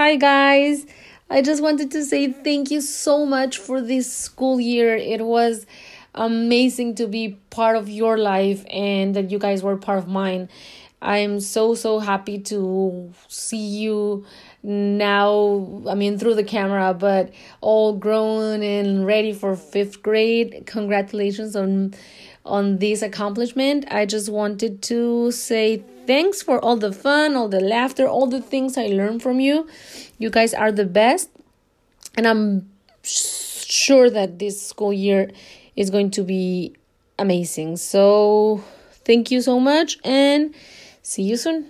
Hi, guys. I just wanted to say thank you so much for this school year. It was amazing to be part of your life and that you guys were part of mine. I'm so, so happy to see you now. I mean, through the camera, but all grown and ready for fifth grade. Congratulations on on this accomplishment. I just wanted to say thanks for all the fun, all the laughter, all the things I learned from you. You guys are the best. And I'm sure that this school year is going to be amazing. So, thank you so much and see you soon.